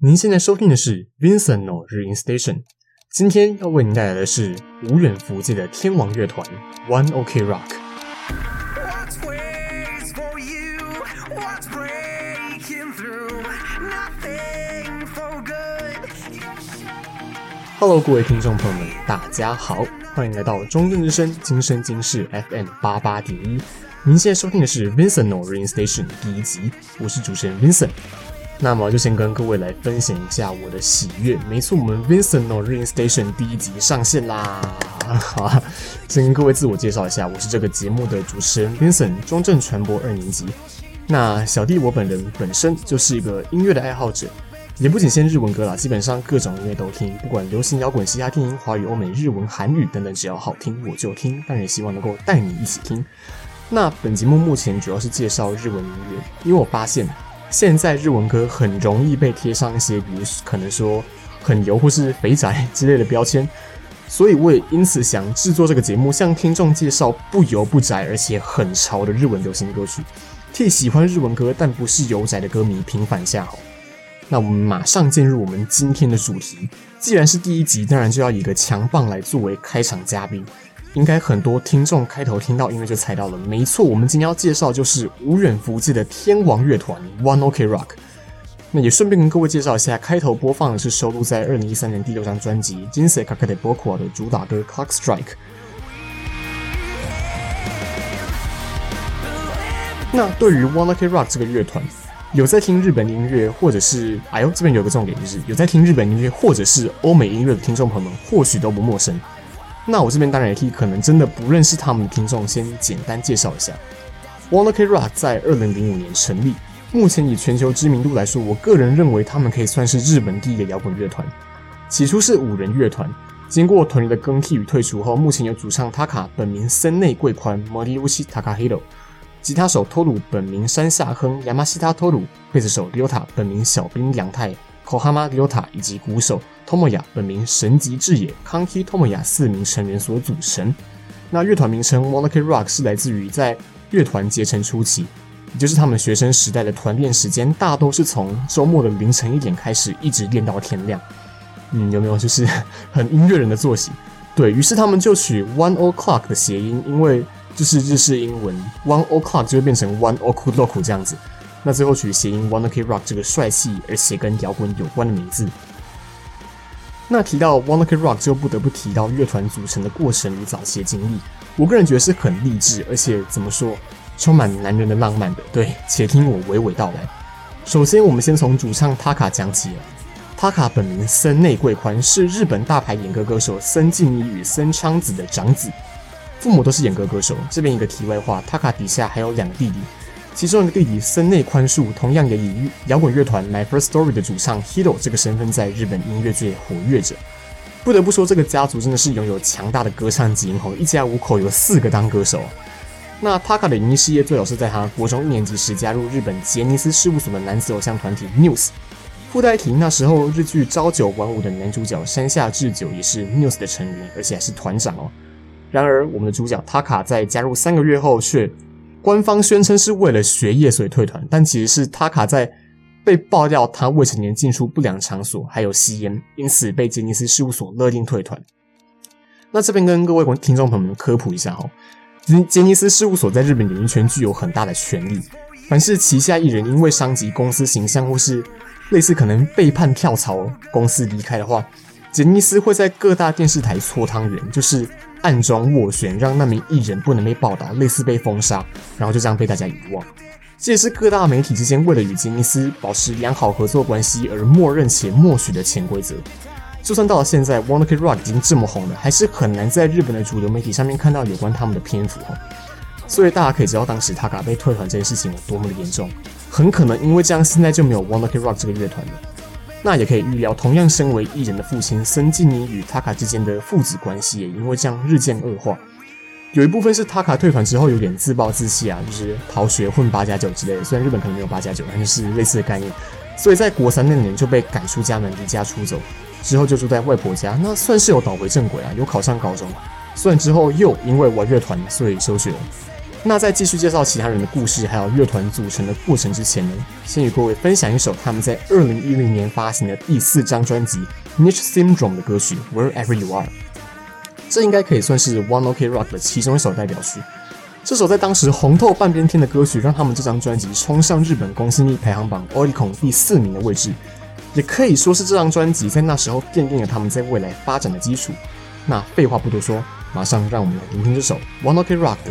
您现在收听的是 Vincent No 日音 Station，今天要为您带来的是无远弗届的天王乐团 One OK Rock。Hello，各位听众朋友们，大家好，欢迎来到中正之声今生今世 FM 八八点一。您现在收听的是 Vincent No 日音 Station 第一集，我是主持人 Vincent。那么就先跟各位来分享一下我的喜悦。没错，我们 Vincent No 日音 Station 第一集上线啦！好，先跟各位自我介绍一下，我是这个节目的主持人 Vincent，中正传播二年级。那小弟我本人本身就是一个音乐的爱好者，也不仅限日文歌啦，基本上各种音乐都听，不管流行、摇滚、嘻哈、电音、华语、欧美、日文、韩语等等，只要好听我就听。当然也希望能够带你一起听。那本节目目前主要是介绍日文音乐，因为我发现。现在日文歌很容易被贴上一些，比如可能说很油或是肥宅之类的标签，所以我也因此想制作这个节目，向听众介绍不油不宅而且很潮的日文流行歌曲，替喜欢日文歌但不是油宅的歌迷平反下好。那我们马上进入我们今天的主题，既然是第一集，当然就要以一个强棒来作为开场嘉宾。应该很多听众开头听到音乐就猜到了，没错，我们今天要介绍就是无远弗届的天王乐团 One OK Rock。那也顺便跟各位介绍一下，开头播放的是收录在二零一三年第六张专辑《人生かけて仆は》的主打歌《Clock Strike》。那对于 One OK Rock 这个乐团，有在听日本音乐，或者是哎呦，这边有个重点，就是有在听日本音乐或者是欧美音乐的听众朋友们，或许都不陌生。 那我这边当然也可以可能真的不认识他们的听众先简单介绍一下，One OK Rock 在二零零五年成立，目前以全球知名度来说，我个人认为他们可以算是日本第一个摇滚乐团。起初是五人乐团，经过团员的更替与退出后，目前由主唱 Taka 本名森内贵宽 Moriushi Takahiro，吉他手 Toru 本名山下亨 Yamashita Toru，贝斯手 Ryota 本名小兵良太 Kohama Ryota，以及鼓手。Tomoya 本名神吉智也，康熙 Tomoya 四名成员所组成。那乐团名称 One OK Rock 是来自于在乐团结成初期，也就是他们学生时代的团练时间，大都是从周末的凌晨一点开始，一直练到天亮。嗯，有没有就是很音乐人的作息？对，于是他们就取 One O'Clock 的谐音，因为就是日式英文 One O'Clock 就会变成 One Oku Roku 这样子。那最后取谐音 One OK Rock 这个帅气而且跟摇滚有关的名字。那提到 One OK Rock，就不得不提到乐团组成的过程与早期经历。我个人觉得是很励志，而且怎么说，充满男人的浪漫的。对，且听我娓娓道来。首先，我们先从主唱 Taka 讲起了。Taka 本名森内贵宽，是日本大牌演歌歌手森进一与森昌子的长子，父母都是演歌歌手。这边一个题外话，Taka 底下还有两个弟弟。其中一个弟弟森内宽恕，同样也以摇滚乐团 My First Story 的主唱 Hiro 这个身份在日本音乐界活跃着。不得不说，这个家族真的是拥有强大的歌唱基因，吼，一家五口有四个当歌手。那 Taka 的演艺事业最早是在他国中一年级时加入日本杰尼斯事务所的男子偶像团体 News。附带提，那时候日剧朝九晚五的男主角山下智久也是 News 的成员，而且还是团长哦。然而，我们的主角 Taka 在加入三个月后却。官方宣称是为了学业所以退团，但其实是他卡在被爆料他未成年进出不良场所，还有吸烟，因此被杰尼斯事务所勒令退团。那这边跟各位听众朋友们科普一下哦，杰杰尼斯事务所在日本演艺圈具有很大的权力，凡是旗下艺人因为伤及公司形象或是类似可能背叛跳槽公司离开的话，杰尼斯会在各大电视台搓汤圆，就是。暗中斡旋，让那名艺人不能被报道，类似被封杀，然后就这样被大家遗忘。这也是各大媒体之间为了与吉尼斯保持良好合作关系而默认且默许的潜规则。就算到了现在，One OK Rock 已经这么红了，还是很难在日本的主流媒体上面看到有关他们的篇幅。所以大家可以知道，当时 Taka 被退团这件事情有多么的严重，很可能因为这样，现在就没有 One OK Rock 这个乐团了。那也可以预料，同样身为艺人的父亲森进一与 Taka 之间的父子关系也因为这样日渐恶化。有一部分是 Taka 退团之后有点自暴自弃啊，就是逃学混八加九之类的。虽然日本可能没有八加九，但就是类似的概念。所以在国三那年就被赶出家门，离家出走，之后就住在外婆家，那算是有倒回正轨啊，有考上高中。虽然之后又因为玩乐团所以休学。那在继续介绍其他人的故事，还有乐团组成的过程之前呢，先与各位分享一首他们在二零一零年发行的第四张专辑《Niche Syndrome》的歌曲《Wherever You Are》。这应该可以算是 One Ok Rock 的其中一首代表曲。这首在当时红透半边天的歌曲，让他们这张专辑冲上日本公信力排行榜 Oricon 第四名的位置，也可以说是这张专辑在那时候奠定了他们在未来发展的基础。那废话不多说，马上让我们来聆听这首 One Ok Rock 的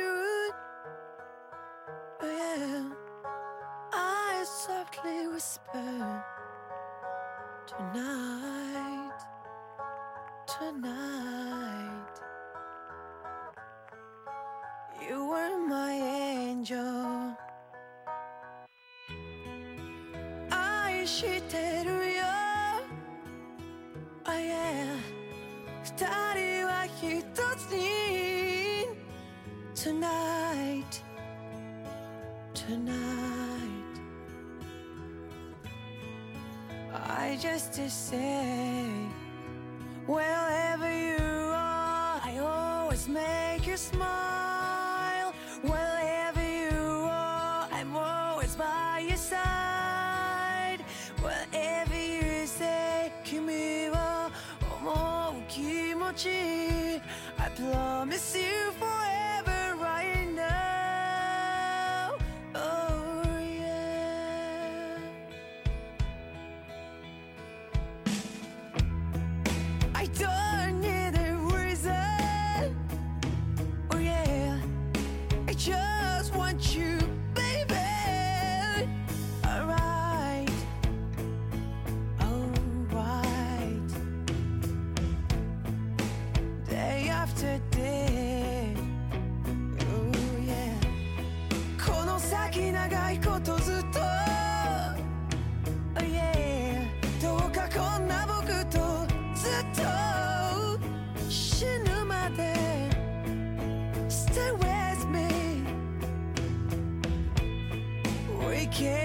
仆らが出会った日は二人に just to say, wherever you are, I always make you smile. can't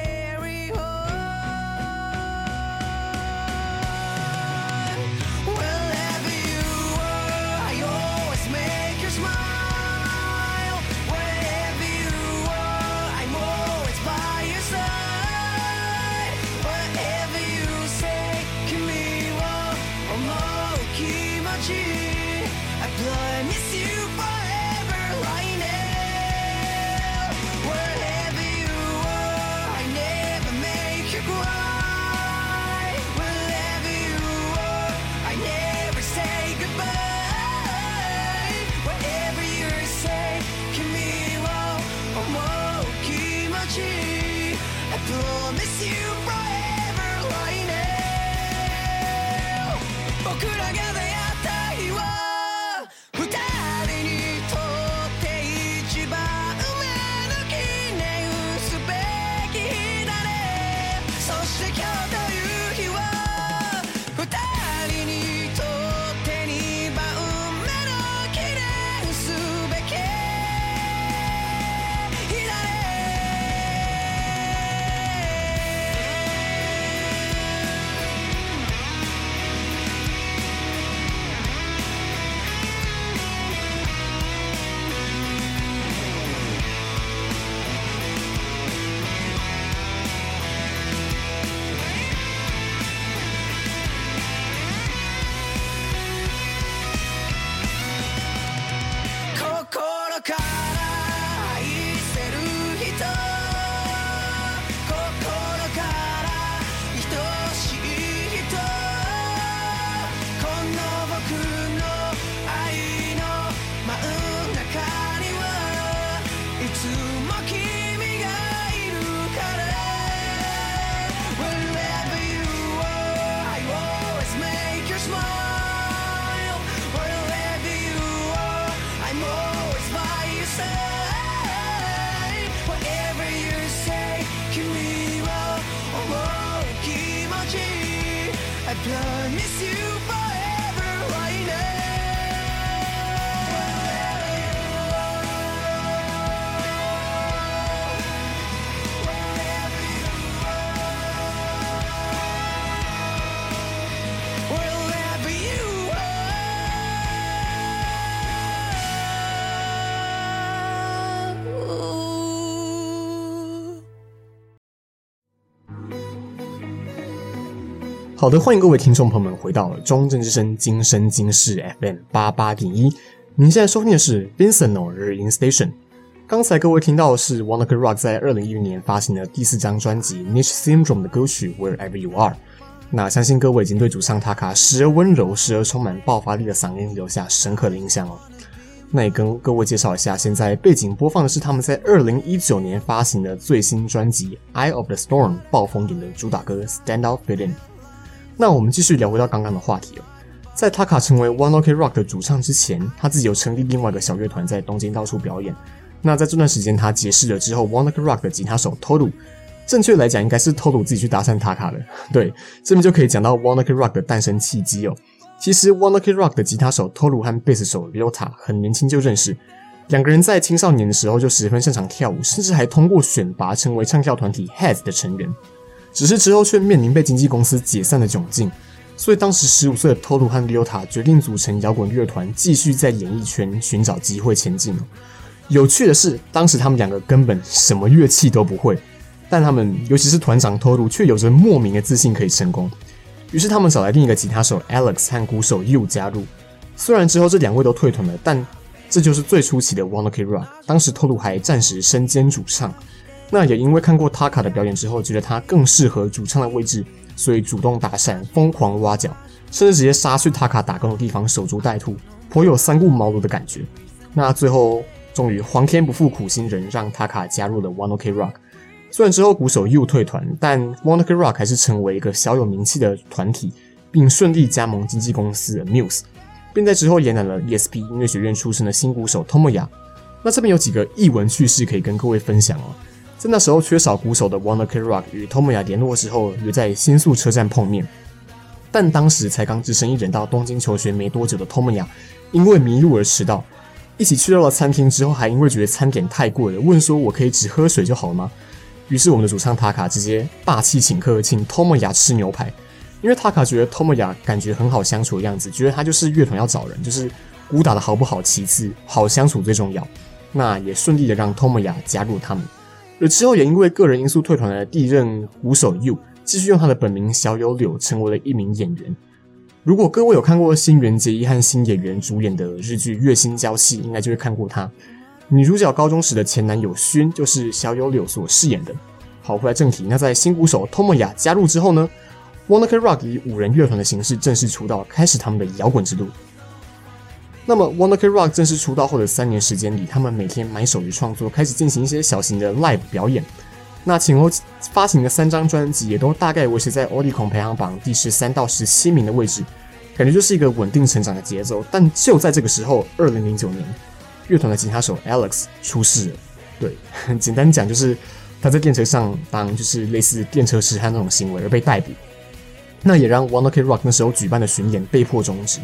僕らが出会好的，欢迎各位听众朋友们回到中正之声今生今世 FM 八八点一。您现在收听的是 Vincent No 日音 Station。刚才各位听到的是 Wanna Ok Rock 在二零一零年发行的第四张专辑《Niche Syndrome》的歌曲《Wherever You Are》。那相信各位已经对主唱 Taka 时而温柔、时而充满爆发力的嗓音留下深刻的印象了。那也跟各位介绍一下，现在背景播放的是他们在二零一九年发行的最新专辑《Eye of the Storm》暴风眼的主打歌《Stand Out Feeling》。那我们继续聊回到刚刚的话题哦，在 Taka 成为 Wanna Ok Rock 的主唱之前，他自己有成立另外一个小乐团，在东京到处表演。那在这段时间，他结识了之后，Wanna Ok Rock 的吉他手 Toru，正确来讲应该是 Toru 自己去搭讪 Taka 的。对，这边就可以讲到 Wanna Ok Rock 的诞生契机哦。其实 Wanna Ok Rock 的吉他手 Toru 和贝斯手 Ryota 很年轻就认识，两个人在青少年的时候就十分擅长跳舞，甚至还通过选拔成为唱跳团体 Heads 的成员。只是之后却面临被经纪公司解散的窘境，所以当时十五岁的 Toru 和 Ryota 决定组成摇滚乐团，继续在演艺圈寻找机会前进。有趣的是，当时他们两个根本什么乐器都不会，但他们尤其是团长 Toru 却有着莫名的自信可以成功。于是他们找来另一个吉他手 Alex 和鼓手 Yu 加入。虽然之后这两位都退团了，但这就是最初期的 Wanna Ok Rock。当时 Toru 还暂时身兼主唱，那也因为看过 Taka 的表演之后，觉得他更适合主唱的位置，所以主动搭讪，疯狂挖角，甚至直接杀去 Taka 打工的地方守株待兔，颇有三顾茅庐的感觉。那最后。终于，皇天不负苦心人，让 Taka 加入了 Wanna Ok Rock。虽然之后鼓手又退团，但 Wanna Ok Rock 还是成为一个小有名气的团体，并顺利加盟经纪公司 Muse，并在之后延揽了 ESP 音乐学院出身的新鼓手 Tomoya。那这边有几个艺文趣事可以跟各位分享哦。在那时候缺少鼓手的 Wanna Ok Rock 与 Tomoya 联络之后，约在新宿车站碰面。但当时才刚只身一人到东京求学没多久的 Tomoya，因为迷路而迟到。一起去到了餐厅之后，还因为觉得餐点太贵了，问说：“我可以只喝水就好了吗？”于是我们的主唱 Taka 直接霸气请客，请 Tomoya 吃牛排。因为 Taka 觉得 Tomoya 感觉很好相处的样子，觉得他就是乐团要找人，就是鼓打的好不好其次，好相处最重要。那也顺利的让 Tomoya 加入他们。而之后也因为个人因素退团的第一任鼓手 Yu 继续用他的本名小友柳成为了一名演员。如果各位有看过新垣结衣和新演员主演的日剧《月薪娇妻》，应该就会看过他。女主角高中时的前男友薰就是小友柳所饰演的。好，回来正题，那在新鼓手 Tomoya 加入之后呢，Wanna k Rock 以五人乐团的形式正式出道，开始他们的摇滚之路。那么 Wanna Ok Rock 正式出道后的三年时间里，他们每天埋首于创作，开始进行一些小型的 live 表演。那前后发行的三张专辑也都大概维持在 Oricon 排行榜第十三到十七名的位置，感觉就是一个稳定成长的节奏。但就在这个时候，二零零九年，乐团的吉他手 Alex 出事了。对，简单讲就是他在电车上当就是类似电车痴汉那种行为而被逮捕，那也让 Wanna Ok Rock 那时候举办的巡演被迫终止。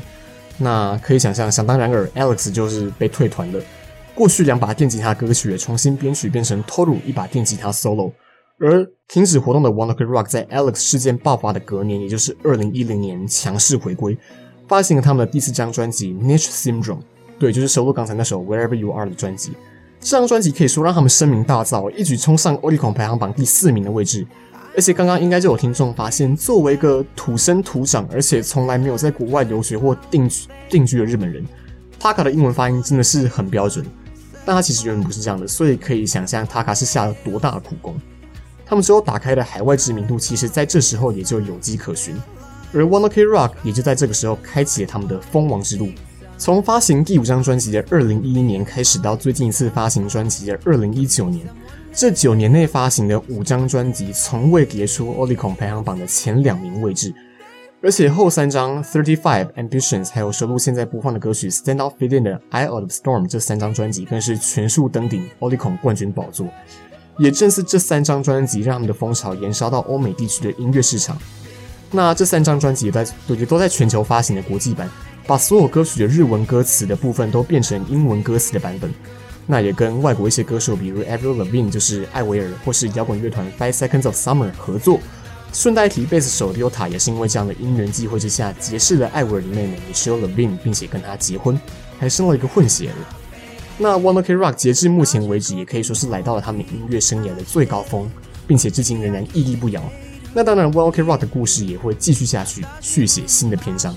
那可以想象，想当然尔，Alex 就是被退团了。过去两把电吉他歌曲也重新编曲，变成 Toru 一把电吉他 solo。而停止活动的 Wanna Ok Rock 在 Alex 事件爆发的隔年，也就是二零一零年强势回归，发行了他们的第四张专辑《Niche Syndrome》。对，就是收录刚才那首《Wherever You Are》的专辑。这张专辑可以说让他们声名大噪，一举冲上 Oricon 排行榜第四名的位置。而且刚刚应该就有听众发现，作为一个土生土长，而且从来没有在国外留学或定居定居的日本人，Taka 的英文发音真的是很标准。但他其实原本不是这样的，所以可以想象 Taka 是下了多大的苦功。他们之后打开的海外知名度，其实在这时候也就有迹可循。而 Wanna Ok Rock 也就在这个时候开启了他们的封王之路。从发行第五张专辑的二零一一年开始，到最近一次发行专辑的二零一九年，这九年内发行的五张专辑，从未跌出 Oricon 排行榜的前两名位置。而且后三张 Thirty Five Ambitions 还有收录现在播放的歌曲 Stand Out Fit In 的 Eye of the Storm 这三张专辑更是全数登顶 Oricon 冠军宝座。也正是这三张专辑让他们的风潮延烧到欧美地区的音乐市场。那这三张专辑也在也都在全球发行的国际版，把所有歌曲的日文歌词的部分都变成英文歌词的版本。那也跟外国一些歌手，比如 Avril Lavigne 就是艾薇儿，或是摇滚乐团 Five Seconds of Summer 合作。顺带提，贝斯手 Ryota 也是因为这样的因缘际会之下，结识了艾薇儿的妹妹 Michelle Lavigne，并且跟她结婚，还生了一个混血儿。那 Wanna Ok Rock 截至目前为止，也可以说是来到了他们音乐生涯的最高峰，并且至今仍然屹立不摇。那当然，One Ok Rock 的故事也会继续下去，续写新的篇章。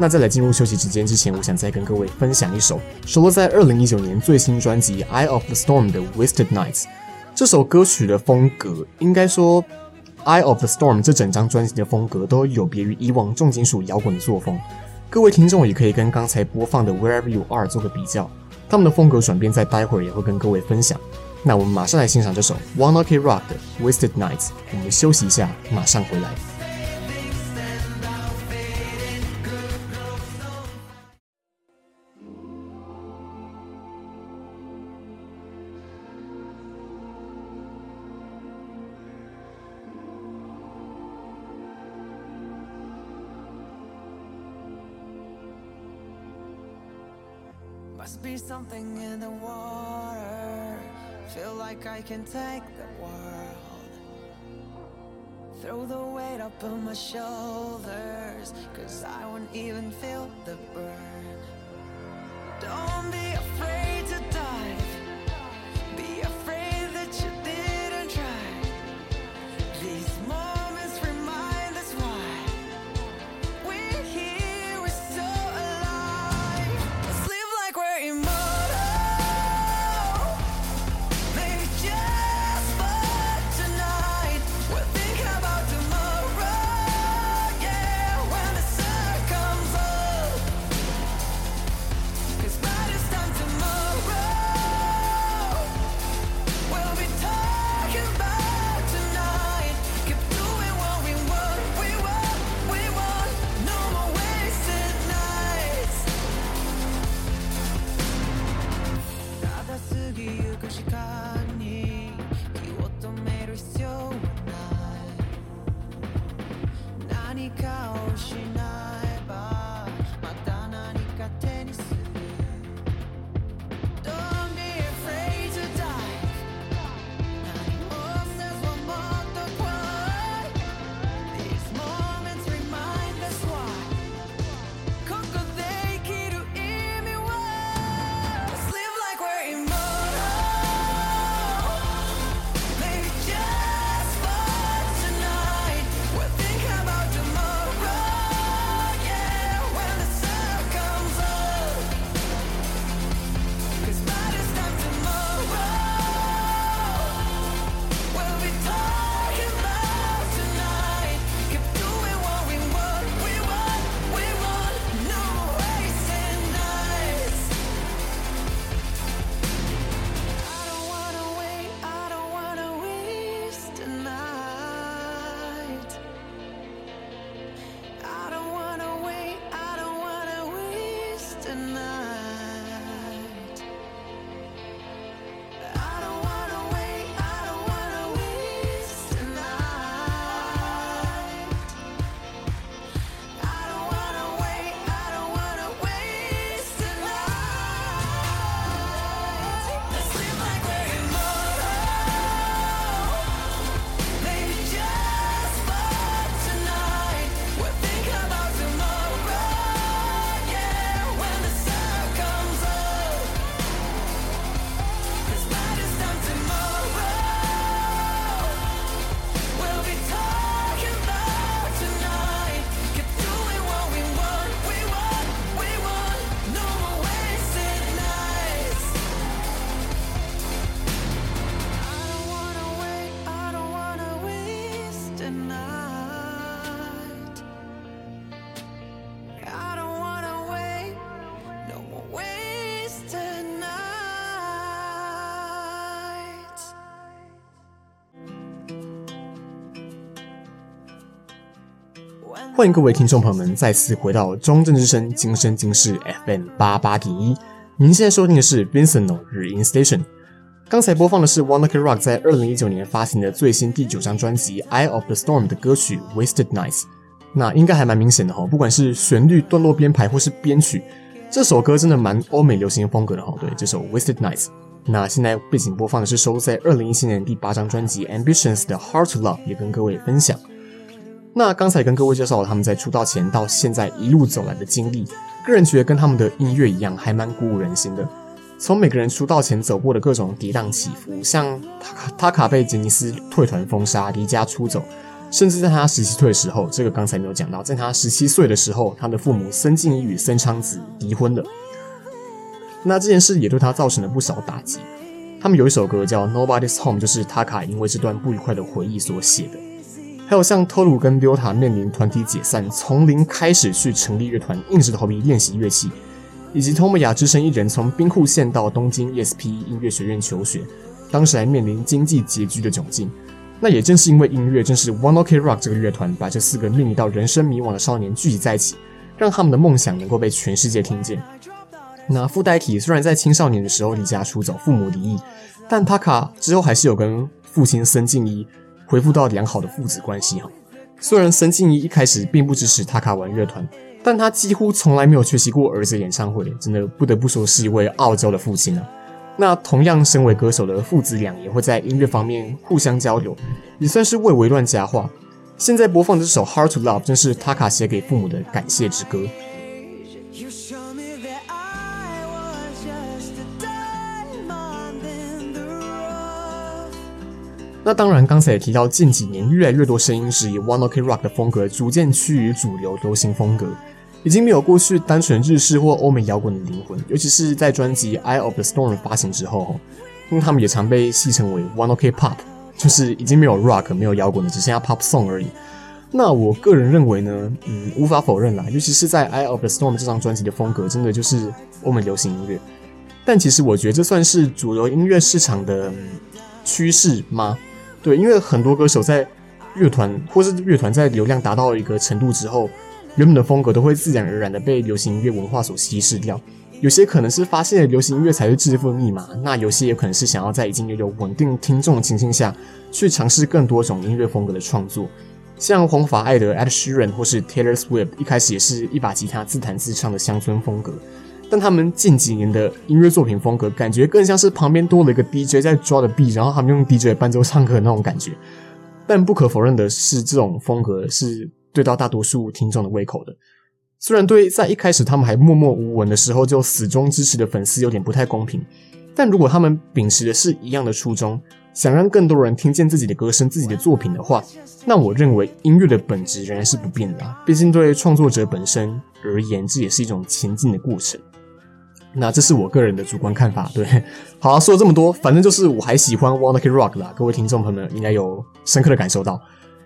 那在来进入休息时间之前，我想再跟各位分享一首收录在二零一九年最新专辑《Eye of the Storm》的《Wasted Nights》。这首歌曲的风格，应该说，《Eye of the Storm》这整张专辑的风格都有别于以往重金属摇滚的作风。各位听众也可以跟刚才播放的《Wherever You Are》做个比较，他们的风格转变在待会儿也会跟各位分享。那我们马上来欣赏这首 One Ok Rock 的《Wasted Nights》。我们休息一下，马上回来。be something in the water. Feel like I can take the world. Throw the weight up on my shoulders, cause I won't even feel the burn. 欢迎各位听众朋友们再次回到中正之声今生今世 FM 八八点一。您现在收听的是 Vincent 日音 Station。刚才播放的是 One Ok Rock 在二零一九年发行的最新第九张专辑《Eye of the Storm》的歌曲《Wasted Nights》。那应该还蛮明显的哈，不管是旋律、段落编排或是编曲，这首歌真的蛮欧美流行风格的哈。对，这首《Wasted Nights》。那现在背景播放的是收录在二零一七年第八张专辑《Ambitions》的《Heart Love》，也跟各位分享。那刚才跟各位介绍了他们在出道前到现在一路走来的经历，个人觉得跟他们的音乐一样，还蛮鼓舞人心的。从每个人出道前走过的各种跌宕起伏，像塔卡塔卡被杰尼斯退团封杀、离家出走，甚至在他十七岁的时候，这个刚才没有讲到，在他十七岁的时候，他的父母森进一与森昌子离婚了。那这件事也对他造成了不少打击。他们有一首歌叫《Nobody's Home》，就是塔卡因为这段不愉快的回忆所写的。还有像托鲁跟 Ryota 面临团体解散，从零开始去成立乐团，硬着头皮练习乐器，以及托木雅只身一人从兵库县到东京 ESP 音乐学院求学，当时还面临经济拮据的窘境。那也正是因为音乐，正是 One Ok Rock 这个乐团把这四个面临到人生迷惘的少年聚集在一起，让他们的梦想能够被全世界听见。那附带体虽然在青少年的时候离家出走，父母离异，但 Taka 之后还是有跟父亲森进一。恢复到良好的父子关系哈。虽然森进一一开始并不支持塔卡玩乐团，但他几乎从来没有缺席过儿子演唱会，真的不得不说是一位傲娇的父亲啊。那同样身为歌手的父子俩也会在音乐方面互相交流，也算是未为乱佳话。现在播放这首《Hard to Love》正是塔卡写给父母的感谢之歌。那当然，刚才也提到，近几年越来越多声音是以 One Ok Rock 的风格逐渐趋于主流流行风格，已经没有过去单纯日式或欧美摇滚的灵魂。尤其是在专辑《Eye of the Storm》发行之后，因为他们也常被戏称为 One Ok Pop，就是已经没有 Rock 没有摇滚的，只剩下 Pop Song 而已。那我个人认为呢，嗯，无法否认啦，尤其是在《Eye of the Storm》这张专辑的风格，真的就是欧美流行音乐。但其实我觉得这算是主流音乐市场的趋势吗？对，因为很多歌手在乐团或是乐团在流量达到一个程度之后，原本的风格都会自然而然的被流行音乐文化所稀释掉。有些可能是发现流行音乐才是致富密码，那有些也可能是想要在已经拥有稳定听众的情形下去尝试更多种音乐风格的创作。像红发艾德 Ed Sheeran 或是 Taylor Swift，一开始也是一把吉他自弹自唱的乡村风格。但他们近几年的音乐作品风格，感觉更像是旁边多了一个 DJ 在抓的 B，然后他们用 DJ 伴奏唱歌的那种感觉。但不可否认的是，这种风格是对到大多数听众的胃口的。虽然对在一开始他们还默默无闻的时候就死忠支持的粉丝有点不太公平，但如果他们秉持的是一样的初衷，想让更多人听见自己的歌声、自己的作品的话，那我认为音乐的本质仍然是不变的。毕竟对创作者本身而言，这也是一种前进的过程。那这是我个人的主观看法，对。好啊，说了这么多，反正就是我还喜欢 One Ok Rock 啦，各位听众朋友们应该有深刻的感受到。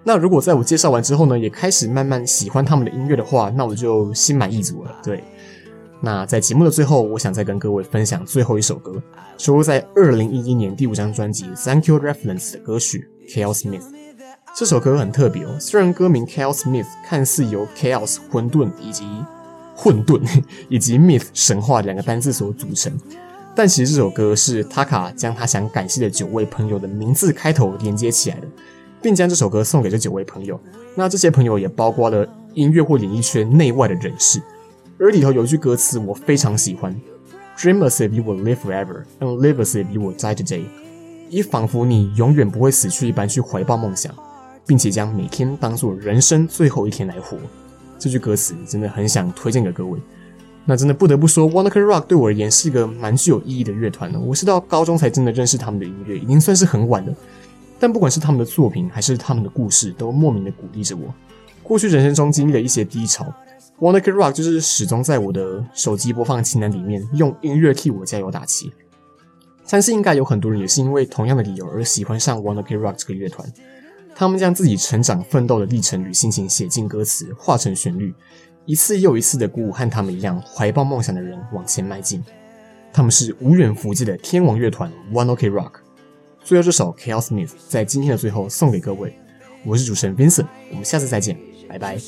那如果在我介绍完之后呢，也开始慢慢喜欢他们的音乐的话，那我就心满意足了，对。那在节目的最后，我想再跟各位分享最后一首歌，收录在二零一一年第五张专辑《Thank You Reference》的歌曲《Chaos Myth》。这首歌很特别哦，虽然歌名《Chaos Myth》看似由 Chaos 混沌以及混沌以及 myth 神话两个单字所组成，但其实这首歌是 Taka 将他想感谢的九位朋友的名字开头连接起来的，并将这首歌送给这九位朋友。那这些朋友也包括了音乐或演艺圈内外的人士。而里头有一句歌词我非常喜欢：“Dream as if you will live forever, and live as if you will die today。”以仿佛你永远不会死去一般去怀抱梦想，并且将每天当作人生最后一天来活。这句歌词真的很想推荐给各位。那真的不得不说，One Ok Rock 对我而言是一个蛮具有意义的乐团的。我是到高中才真的认识他们的音乐，已经算是很晚了。但不管是他们的作品，还是他们的故事，都莫名的鼓励着我。过去人生中经历了一些低潮，One Ok Rock 就是始终在我的手机播放清单里面，用音乐替我加油打气。相信应该有很多人也是因为同样的理由而喜欢上 One Ok Rock 这个乐团。他们将自己成长奋斗的历程与心情写进歌词，化成旋律，一次又一次的鼓舞和他们一样怀抱梦想的人往前迈进。他们是无远弗届的天王乐团 One Ok Rock。最后这首 Chaos Myth 在今天的最后送给各位，我是主持人 Vincent，我们下次再见，拜拜。